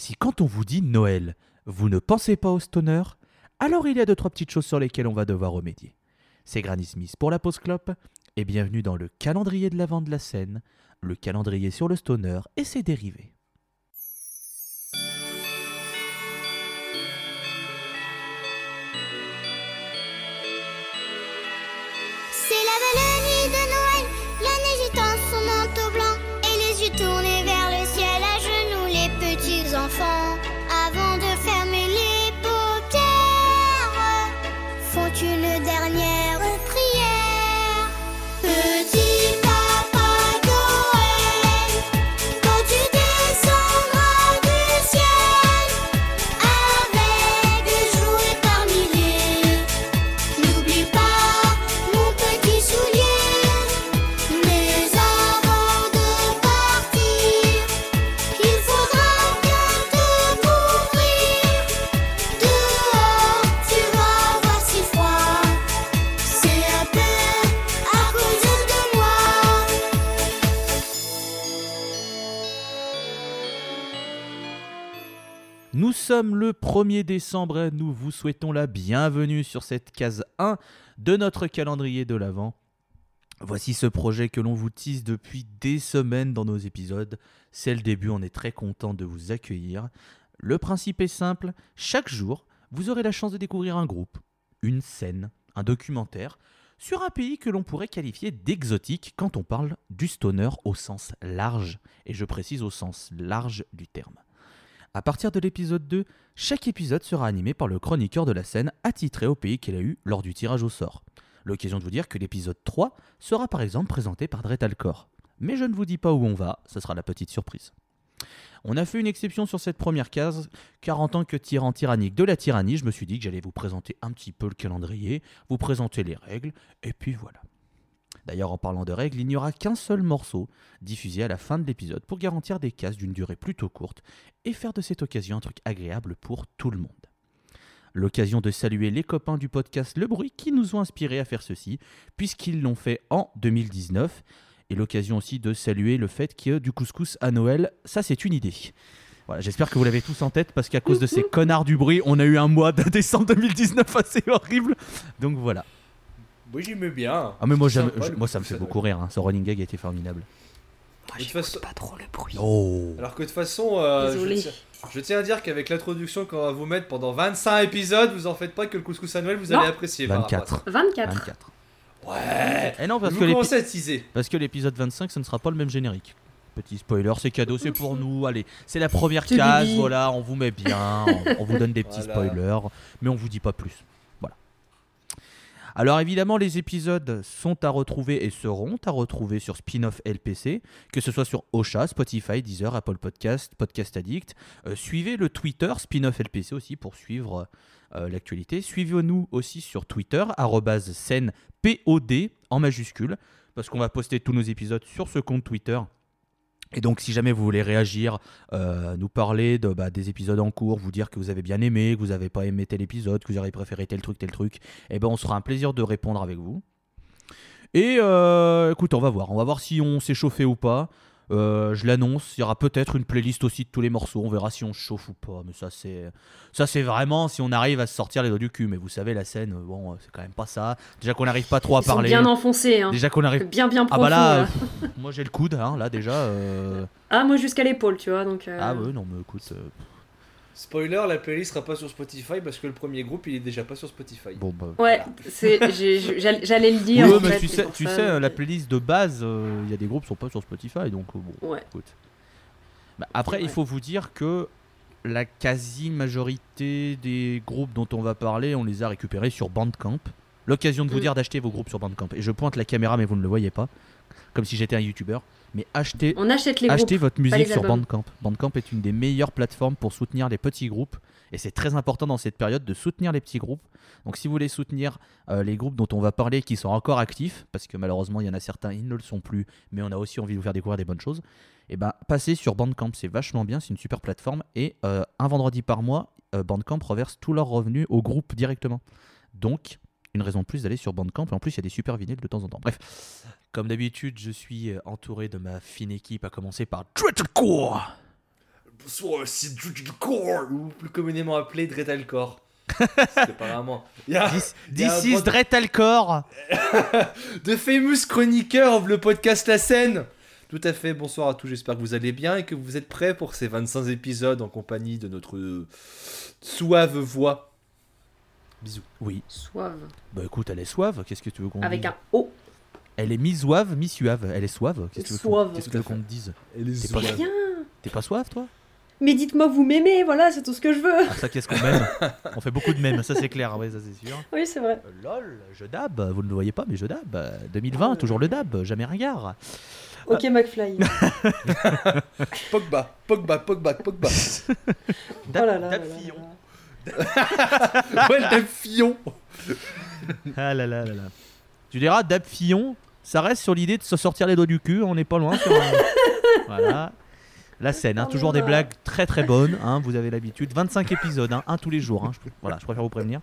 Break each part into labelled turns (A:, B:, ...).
A: Si quand on vous dit Noël, vous ne pensez pas au stoner, alors il y a deux trois petites choses sur lesquelles on va devoir remédier. C'est Granny Smith pour la pause clope et bienvenue dans le calendrier de l'avant de la scène, le calendrier sur le stoner et ses dérivés. Nous sommes le 1er décembre et nous vous souhaitons la bienvenue sur cette case 1 de notre calendrier de l'Avent. Voici ce projet que l'on vous tease depuis des semaines dans nos épisodes. C'est le début, on est très content de vous accueillir. Le principe est simple, chaque jour, vous aurez la chance de découvrir un groupe, une scène, un documentaire sur un pays que l'on pourrait qualifier d'exotique quand on parle du stoner au sens large, et je précise au sens large du terme. À partir de l'épisode 2, chaque épisode sera animé par le chroniqueur de la scène attitré au pays qu'il a eu lors du tirage au sort. L'occasion de vous dire que l'épisode 3 sera par exemple présenté par Dretalcor. Mais je ne vous dis pas où on va, ce sera la petite surprise. On a fait une exception sur cette première case, car en tant que tyran tyrannique de la tyrannie, je me suis dit que j'allais vous présenter un petit peu le calendrier, vous présenter les règles, et puis voilà. D'ailleurs, en parlant de règles, il n'y aura qu'un seul morceau diffusé à la fin de l'épisode pour garantir des cases d'une durée plutôt courte et faire de cette occasion un truc agréable pour tout le monde. L'occasion de saluer les copains du podcast Le Bruit qui nous ont inspirés à faire ceci, puisqu'ils l'ont fait en 2019. Et l'occasion aussi de saluer le fait que du couscous à Noël, ça c'est une idée. Voilà, j'espère que vous l'avez tous en tête parce qu'à cause de ces connards du bruit, on a eu un mois de décembre 2019 assez horrible. Donc voilà.
B: Oui, j'aimais bien.
A: Ah mais moi,
B: sympa,
A: je- moi ça me fait beaucoup rire, hein. ce running gag a été formidable.
B: De toute façon-
C: pas trop le bruit.
A: Oh
B: Alors que de toute façon, euh, je, tiens, je tiens à dire qu'avec l'introduction qu'on va vous mettre pendant 25 épisodes, vous en faites pas que le couscous à Noël, vous
C: Non.
B: allez apprécier. par rapport à
A: 24.
C: 24.
A: 24.
B: ça. Ouais.
A: Et non parce
B: vous
A: que, l'épi-
B: commencez à teaser.
A: parce que l'épisode 25 ce ne sera pas le même générique. Petit spoiler, c'est cadeau, c'est pour nous. Allez, c'est la première case, voilà, on vous met bien, on, on vous donne des petits
B: Voilà.
A: spoilers, mais on vous dit pas plus. Alors évidemment, les épisodes sont à retrouver et seront à retrouver sur Spin-off LPC, que ce soit sur Ocha, Spotify, Deezer, Apple Podcast, Podcast Addict. Euh, suivez le Twitter Spin-off LPC aussi pour suivre euh, l'actualité. Suivez-nous aussi sur Twitter, arrobase scène POD en majuscule, parce qu'on va poster tous nos épisodes sur ce compte Twitter. Et donc, si jamais vous voulez réagir, euh, nous parler de, bah, des épisodes en cours, vous dire que vous avez bien aimé, que vous n'avez pas aimé tel épisode, que vous auriez préféré tel truc, tel truc, eh ben, on sera un plaisir de répondre avec vous. Et euh, écoute, on va voir. On va voir si on s'est chauffé ou pas. Euh, je l'annonce, il y aura peut-être une playlist aussi de tous les morceaux. On verra si on se chauffe ou pas. Mais ça, c'est ça, c'est vraiment si on arrive à se sortir les doigts du cul. Mais vous savez, la scène, euh, bon, c'est quand même pas ça. Déjà qu'on n'arrive pas trop à
C: Ils sont
A: parler.
C: bien enfoncés. Hein.
A: Déjà qu'on arrive.
C: Bien, bien
A: Ah
C: profond.
A: bah là, moi j'ai le coude, hein, là déjà. euh,
C: Ah, moi jusqu'à l'épaule, tu vois. Donc,
A: Ah ouais, non mais écoute.
B: Spoiler, la playlist sera pas sur Spotify parce que le premier groupe il est déjà pas sur Spotify.
A: Bon bah.
C: Ouais, j'allais le dire. En
A: mais
C: fait,
A: tu sais,
C: pour
A: tu
C: ça,
A: sais,
C: donc,
A: la playlist de base, euh, il y a des groupes qui sont pas sur Spotify, donc euh, bon.
C: Ouais.
A: Écoute. Bah, après, il faut vous dire que la quasi-majorité des groupes dont on va parler, on les a récupérés sur Bandcamp. L'occasion de vous
C: Mm.
A: dire d'acheter vos groupes sur Bandcamp. Et je pointe la caméra, mais vous ne le voyez pas, comme si j'étais un youtubeur. Mais achetez,
C: On achète les
A: achetez
C: groupes.
A: votre musique sur. Bandcamp. Bandcamp est une des meilleures plateformes pour soutenir les petits groupes. Et c'est très important dans cette période de soutenir les petits groupes. Donc si vous voulez soutenir euh, les groupes dont on va parler qui sont encore actifs, parce que malheureusement il y en a certains, ils ne le sont plus, mais on a aussi envie de vous faire découvrir des bonnes choses, et ben passez sur Bandcamp, c'est vachement bien, c'est une super plateforme. Et euh, un vendredi par mois, euh, Bandcamp reverse tous leurs revenus au groupe directement. Donc, une raison de plus d'aller sur Bandcamp. Et en plus, il y a des super vinyles de temps en temps. Bref, comme d'habitude, je suis euh, entouré de ma fine équipe, à commencer par Dreadcore.
B: bonsoir, c'est Dreadcore, ou plus communément appelé Dreadalcore. C'est pas vraiment. Il y a-
A: This, this is
B: de famous chroniqueur of le podcast La Scène. Tout à fait, bonsoir à tous, j'espère que vous allez bien et que vous êtes prêts pour ces 25 épisodes en compagnie de notre euh, suave voix. Bisous.
A: Oui.
C: Suave.
A: Bah écoute, elle est suave. Qu'est-ce que tu veux qu'on
C: Avec
A: dise
C: un O.
A: Elle est mi-suave, mi-suave. Elle est suave. Qu'est-ce que tu veux qu'on-
C: Suave.
A: Qu'est-ce que tu veux qu'on te dise
B: Et les
A: T'es pas-.
C: Rien.
A: T'es pas suave, toi?
C: Mais dites-moi, vous m'aimez, voilà, c'est tout ce que je veux.
A: Ah, ça, qu'est-ce qu'on m'aime? On fait beaucoup de mèmes, ça c'est clair, ouais, ça c'est sûr.
C: Oui, c'est vrai.
A: Euh, lol, je dab, vous ne le voyez pas, mais je dab. Euh, 2020, toujours le dab, jamais ringard.
C: Ok, McFly.
B: Pogba, Pogba, Pogba, Pogba.
A: Dab,
C: oh là là.
A: dab
C: là là
A: Fillon.
B: ouais, le Dab Fillon.
A: Ah là là là là. Tu diras, dab Fillon, ça reste sur l'idée de se sortir les doigts du cul, on n'est pas loin. Sur un- voilà. La scène, hein, toujours des blagues très très bonnes, hein, vous avez l'habitude. 25 épisodes, hein, un tous les jours. hein, je- voilà, je préfère vous prévenir.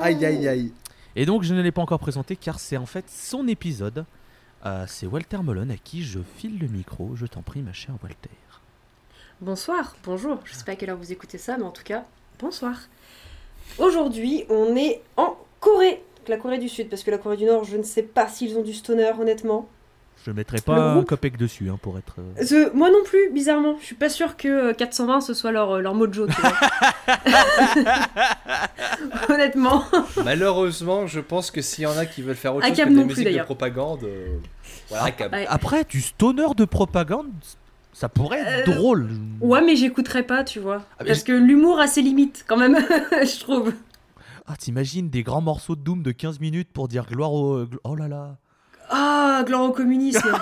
B: Aïe, aïe, aïe.
A: Et donc je ne l'ai pas encore présenté car c'est en fait son épisode. Euh, c'est Walter Melon à qui je file le micro. Je t'en prie, ma chère Walter.
C: Bonsoir, bonjour. Je sais pas à quelle heure vous écoutez ça, mais en tout cas, bonsoir. Aujourd'hui, on est en Corée. La Corée du Sud, parce que la Corée du Nord, je ne sais pas s'ils ont du stoner, honnêtement.
A: Je mettrai pas un copec dessus hein, pour être. euh,
C: moi non plus, bizarrement. Je suis pas sûre que euh, 420 ce soit leur, euh, leur mojo, tu vois. honnêtement.
B: Malheureusement, je pense que s'il y en a qui veulent faire autre chose que
C: Cam
B: de la
C: non plus,
B: musique de propagande, euh, voilà.
A: Après, du stoner de propagande, ça pourrait être
C: Euh,
A: drôle.
C: Ouais, mais j'écouterai pas, tu vois.
A: Ah,
C: Parce que l'humour a ses limites, quand même, je trouve.
A: Ah, t'imagines des grands morceaux de Doom de 15 minutes pour dire gloire au. Oh là là.
C: Ah, gloire au communisme.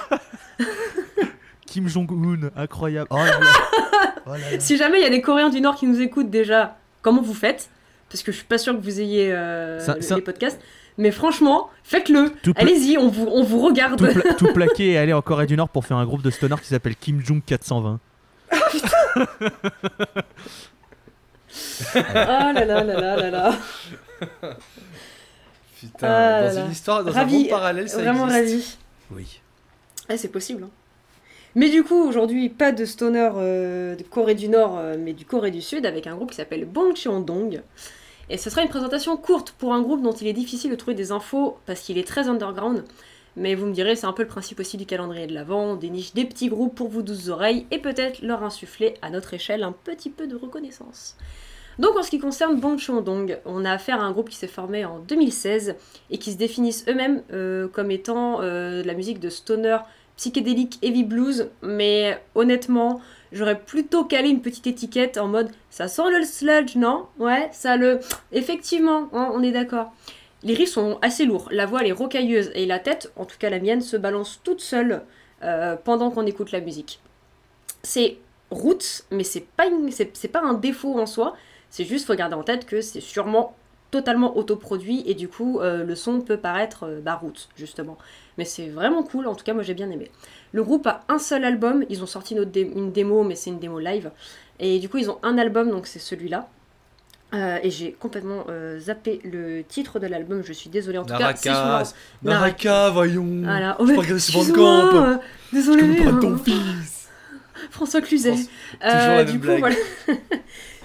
A: Kim Jong-un, incroyable. Oh là là. Oh là
C: si jamais il y a des Coréens du Nord qui nous écoutent déjà, comment vous faites? Parce que je suis pas sûre que vous ayez euh, les podcasts. Mais franchement, faites-le. Allez-y, on vous, on vous regarde.
A: tout, pla- tout plaqué et aller en Corée du Nord pour faire un groupe de stoner qui s'appelle Kim Jong 420.
C: Ah là là là là là là.
B: Putain,
C: Ah
B: dans
C: là
B: une histoire, dans un monde parallèle, ça
C: Vraiment
B: existe.
C: ravi.
A: Oui.
C: Ah, c'est possible. hein. Mais du coup, aujourd'hui, pas de stoner euh, de Corée du Nord, euh, mais du Corée du Sud, avec un groupe qui s'appelle Bong Cheon-dong. Et ce sera une présentation courte pour un groupe dont il est difficile de trouver des infos parce qu'il est très underground. Mais vous me direz, c'est un peu le principe aussi du calendrier de l'Avent, on déniche des petits groupes pour vous douze oreilles et peut-être leur insuffler à notre échelle un petit peu de reconnaissance. Donc en ce qui concerne Bong Cheon-dong, on a affaire à un groupe qui s'est formé en 2016 et qui se définissent eux-mêmes euh, comme étant euh, de la musique de stoner psychédélique heavy blues, mais honnêtement, j'aurais plutôt calé une petite étiquette en mode ça sent le sludge, non? Ouais, ça le. Effectivement, on est d'accord. Les riffs sont assez lourds, la voix est rocailleuse et la tête, en tout cas la mienne, se balance toute seule euh, pendant qu'on écoute la musique. C'est roots, mais c'est pas, pas un défaut en soi, c'est juste faut garder en tête que c'est sûrement totalement autoproduit et du coup euh, le son peut paraître euh, bah, roots justement. Mais c'est vraiment cool, en tout cas moi j'ai bien aimé. Le groupe a un seul album, ils ont sorti une, autre dé- une démo mais c'est une démo live. Et du coup ils ont un album donc c'est celui-là. Euh, et j'ai complètement euh, zappé le titre de l'album, je suis désolée en tout cas. je me-
B: Naraka, Naraka, voyons.
C: Voilà.
B: Je
C: Oh,
B: Van
C: excuse-moi,
B: Camp.
C: Désolée.
B: Je
C: hein.
B: ton fils.
C: François Cluzet.
B: Toujours la
C: du,
B: même
C: coup,
B: blague.
C: voilà.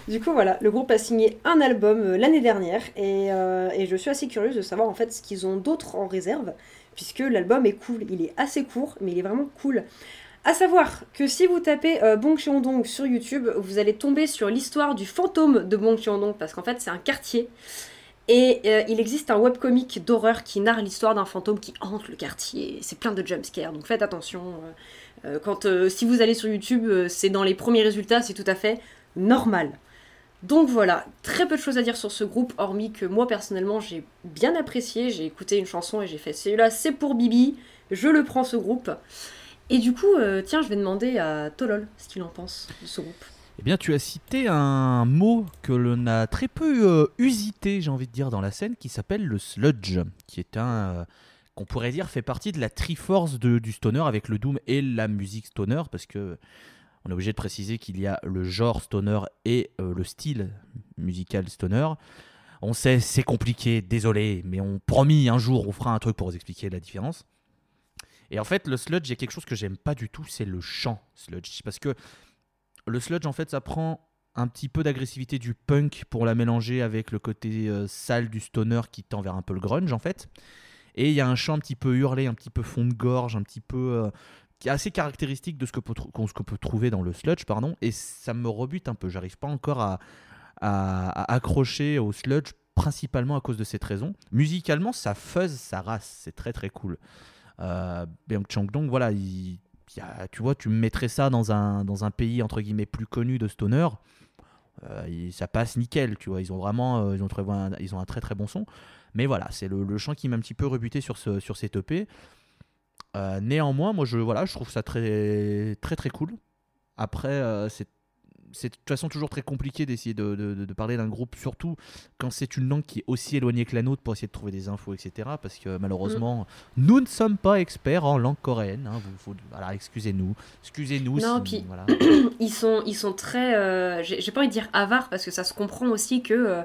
C: du coup, voilà, le groupe a signé un album euh, l'année dernière et, euh, et je suis assez curieuse de savoir en fait ce qu'ils ont d'autre en réserve, puisque l'album est cool. Il est assez court, mais il est vraiment cool. À savoir que si vous tapez euh, Cheon-dong sur YouTube, vous allez tomber sur l'histoire du fantôme de Bong Cheon-dong, parce qu'en fait, c'est un quartier. Et euh, il existe un webcomic d'horreur qui narre l'histoire d'un fantôme qui hante le quartier. C'est plein de jumpscares, donc faites attention. quand, si vous allez sur YouTube, c'est dans les premiers résultats, c'est tout à fait normal. Donc voilà, très peu de choses à dire sur ce groupe, hormis que moi personnellement j'ai bien apprécié, j'ai écouté une chanson et j'ai fait celui-là c'est pour Bibi, je le prends ce groupe. Et du coup, euh, tiens, je vais demander à Tolol ce qu'il en pense de ce groupe.
A: Eh bien, tu as cité un mot que l'on a très peu euh, usité, j'ai envie de dire, dans la scène, qui s'appelle le sludge, qui est un euh, qu'on pourrait dire fait partie de la triforce du stoner avec le doom et la musique stoner, parce que on est obligé de préciser qu'il y a le genre stoner et euh, le style musical stoner. On sait, c'est compliqué, désolé, mais on promis un jour on fera un truc pour vous expliquer la différence. Et en fait, le sludge, il y a quelque chose que j'aime pas du tout, c'est le chant sludge, parce que le sludge, en fait, ça prend un petit peu d'agressivité du punk pour la mélanger avec le côté euh, sale du stoner qui tend vers un peu le grunge, en fait. Et il y a un chant un petit peu hurlé, un petit peu fond de gorge, un petit peu. euh, qui assez caractéristique de ce que peut, ce qu'on peut trouver dans le sludge, pardon. Et ça me rebute un peu. J'arrive pas encore à, accrocher au sludge, principalement à cause de cette raison. Musicalement, ça fuzz, ça race. C'est très très cool. Euh, Chang Dong, voilà, tu vois, tu mettrais ça dans un, dans un pays entre guillemets plus connu de stoner, euh, ça passe nickel, tu vois. Ils ont vraiment, euh, ils ont un, ils ont un très très bon son. Mais voilà, c'est le, le chant qui m'a un petit peu rebuté sur ce, sur cette EP. Euh, néanmoins, moi je, voilà, je trouve ça très très très cool. Après, euh, c'est c'est de toute façon toujours très compliqué d'essayer de, de- de- de parler d'un groupe, surtout quand c'est une langue qui est aussi éloignée que la nôtre pour essayer de trouver des infos, etc. Parce que malheureusement, nous ne sommes pas experts en langue coréenne. hein. Vous- faut- voilà, excusez-nous. Excusez-nous.
C: Non,
A: si-
C: puis-
A: voilà.
C: ils sont, ils sont très. euh, J'ai pas envie de dire avares parce que ça se comprend aussi que. euh,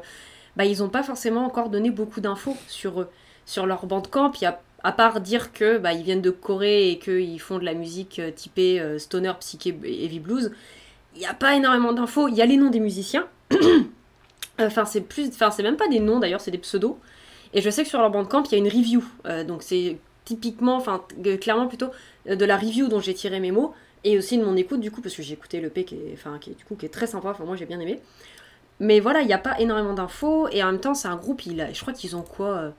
C: bah, ils ont pas forcément encore donné beaucoup d'infos sur eux. Sur leur bandcamp, il y a. À part dire que bah, ils viennent de Corée et qu'ils font de la musique euh, typée euh, stoner, psyché, heavy blues, il n'y a pas énormément d'infos. Il y a les noms des musiciens. enfin, c'est plus, enfin, c'est même pas des noms d'ailleurs, c'est des pseudos. Et je sais que sur leur bandcamp, il y a une review. Euh, donc c'est typiquement, enfin clairement plutôt de la review dont j'ai tiré mes mots et aussi de mon écoute du coup parce que j'ai écouté le P qui est, enfin, qui est, du coup qui est très sympa. Enfin moi j'ai bien aimé. Mais voilà, il n'y a pas énormément d'infos et en même temps c'est un groupe. Il je crois qu'ils ont quoi, euh,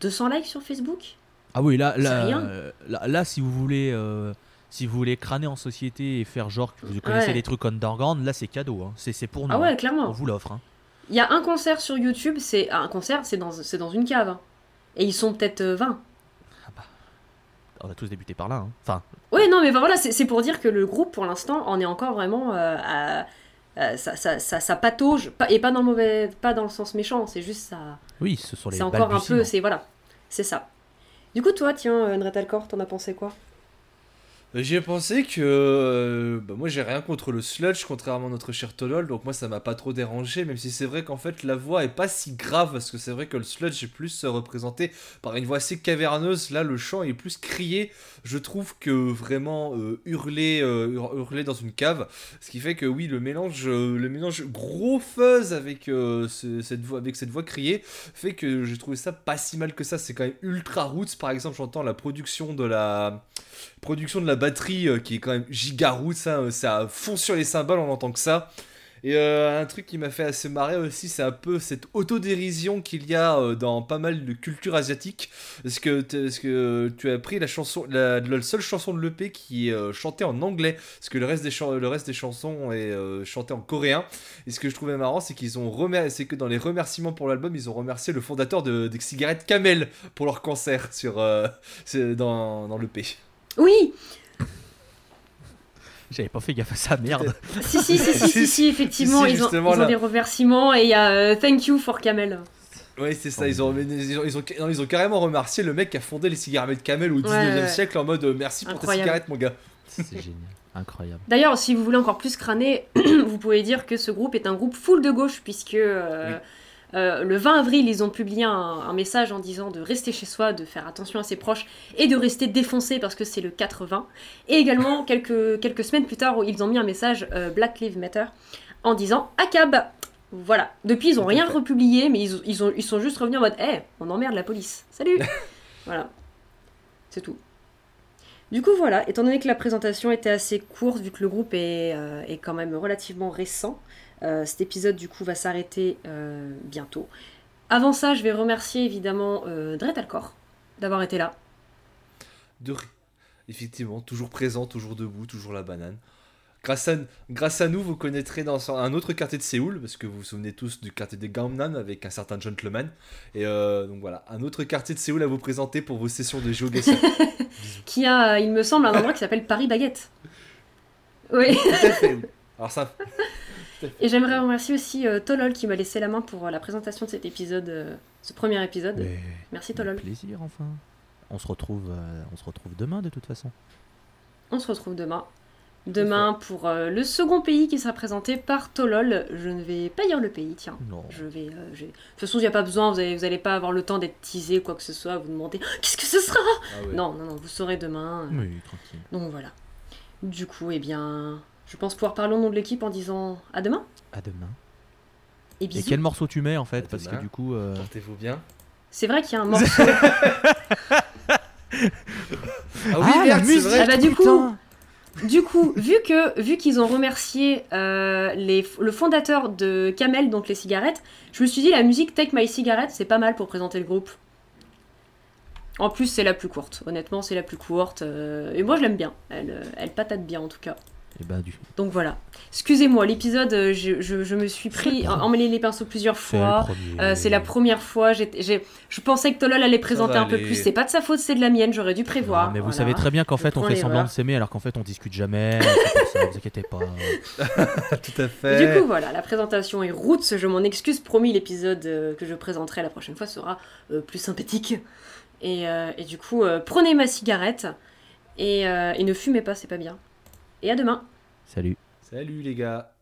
C: 200 likes sur Facebook?
A: Ah oui, là, là,
C: rien.
A: là, là, si vous voulez, euh, si vous voulez crâner en société et faire genre que vous connaissez
C: Ouais.
A: les trucs underground, là c'est cadeau. hein. C'est c'est pour nous.
C: Ah ouais,
A: hein.
C: clairement.
A: On vous l'offre. hein.
C: Il y a un concert sur YouTube. C'est un concert, c'est dans, c'est dans une cave. hein. Et ils sont peut-être euh, 20.
A: On a tous débuté par là. hein. Enfin,
C: Oui, non, mais voilà, c'est c'est pour dire que le groupe, pour l'instant, en est encore vraiment euh, à. à- ça, ça, ça, ça patauge, et pas dans le mauvais, pas dans le sens méchant, c'est juste ça.
A: oui, ce sont les
C: C'est encore un peu, c'est voilà, c'est ça. Du coup, toi, tiens, euh, Nretalcor, t'en as pensé quoi?
B: J'ai pensé que. euh, bah, moi, j'ai rien contre le sludge, contrairement à notre cher Tolol, donc moi, ça m'a pas trop dérangé, même si c'est vrai qu'en fait, la voix est pas si grave, parce que c'est vrai que le sludge est plus euh, représenté par une voix assez caverneuse. Là, le chant est plus crié, je trouve, que vraiment euh, hurler, hur- hurler dans une cave. Ce qui fait que, oui, le mélange, le mélange gros fuzz avec, ce- cette voix, avec cette voix criée fait que j'ai trouvé ça pas si mal que ça. C'est quand même ultra roots, par exemple, j'entends la production de la production de la batterie euh, qui est quand même giga roots, ça, euh, ça fond sur les cymbales, on entend que ça. Et euh, un truc qui m'a fait assez marrer aussi, c'est un peu cette autodérision qu'il y a dans pas mal de cultures asiatiques. Est-ce que, est-ce que tu as pris la chanson, la, seule chanson de l'EP qui est chantée en anglais, parce que le reste des, le reste des chansons est chanté en coréen. Et ce que je trouvais marrant, c'est qu'ils que dans les remerciements pour l'album, ils ont remercié le fondateur de, des cigarettes Camel pour leur concert sur, dans, dans l'EP.
C: Oui
A: J'avais pas fait gaffe à ça, merde.
C: Si, si, si, si, si, si, effectivement,
B: Si, si,
C: ils, ont, ils ont des remerciements et il y a euh, Thank you for Camel.
B: Oui, c'est ça. Ils ont, ils, ont, ils, ont, non, ils ont carrément remercié le mec qui a fondé les cigarettes Camel au 19 e
C: Ouais, ouais.
B: siècle en mode euh, merci pour
C: Incroyable.
B: ta cigarette, mon gars.
A: C'est génial. Incroyable.
C: D'ailleurs, si vous voulez encore plus crâner, vous pouvez dire que ce groupe est un groupe full de gauche, puisque euh, euh, le 20 avril, ils ont publié un, un message en disant de rester chez soi, de faire attention à ses proches et de rester défoncé parce que c'est le 80. Et également, quelques, quelques semaines plus tard, ils ont mis un message euh, Black Lives Matter en disant ACAB Voilà. Depuis, ils ont
B: Tout à
C: rien republié, mais ils, ils, ont, ils sont juste revenus en mode Eh, on emmerde la police. Salut Voilà. C'est tout. Du coup, voilà, étant donné que la présentation était assez courte, vu que le groupe est, euh, est quand même relativement récent, euh, cet épisode du coup va s'arrêter euh, bientôt. Avant ça, je vais remercier évidemment euh, Dret Alcor d'avoir été là.
B: De... Effectivement, toujours présent, toujours debout, toujours la banane. Grâce à, grâce à nous, vous connaîtrez dans un autre quartier de Séoul, parce que vous vous souvenez tous du quartier des Gangnam avec un certain gentleman. Et euh, donc voilà, un autre quartier de Séoul à vous présenter pour vos sessions de GeoGuessr.
C: Qui a, il me semble, un endroit qui s'appelle Paris Baguette. Oui.
B: Tout à fait. Alors ça,
C: Et j'aimerais remercier aussi euh, Tolol qui m'a laissé la main pour euh, la présentation de cet épisode, euh, ce premier épisode.
A: Mais-
C: Merci Tolol.
A: Plaisir, enfin. On se retrouve, euh, on se retrouve demain de toute façon.
C: On se retrouve demain. Demain pour euh, le second pays qui sera présenté par Tolol. Je ne vais pas dire le pays, tiens.
A: Non.
C: Je vais. euh, De toute façon, il n'y a pas besoin, vous n'allez vous allez pas avoir le temps d'être teasé, quoi que ce soit, vous demandez qu'est-ce que ce sera?
B: Ah ouais.
C: Non, non, non, vous saurez demain.
A: Oui, tranquille.
C: Donc voilà. Du coup, eh bien, Je pense pouvoir parler au nom de l'équipe en disant à demain?
A: À demain.
C: et
A: quel morceau tu mets en fait?
B: À
A: Parce que
B: demain.
A: du coup. euh,
B: Portez-vous bien.
C: C'est vrai qu'il y a un morceau.
B: Ah oui,
A: la
B: merde, c'est
A: musique
B: vrai.
C: Ah bah, du
A: putain.
C: Du coup, vu que vu qu'ils ont remercié euh, les, le fondateur de Camel, donc les cigarettes, je me suis dit la musique Take My Cigarette, c'est pas mal pour présenter le groupe. En plus, c'est la plus courte. Honnêtement, c'est la plus courte. euh, et moi, je l'aime bien. Elle, euh, elle patate bien, en tout cas.
A: Et bah, du.
C: Donc voilà. Excusez-moi, l'épisode, euh, je, je- je me suis pris, emmêlé les pinceaux plusieurs fois. Euh, c'est la première fois. je pensais que Tolol allait présenter un peu plus. C'est pas de sa faute, c'est de la mienne. J'aurais dû
A: Non,
C: prévoir.
A: mais vous savez très bien qu'en fait on fait semblant de s'aimer alors qu'en fait on discute jamais. ça, vous inquiétez pas.
B: Tout à
C: Et
B: fait.
C: Du coup, voilà, la présentation est roots. Je m'en excuse. Promis, l'épisode euh, que je présenterai la prochaine fois sera euh, plus sympathique. Et, euh, et du coup, euh, prenez ma cigarette et, euh, et ne fumez pas, c'est pas bien. Et à demain.
A: Salut.
B: Salut les gars.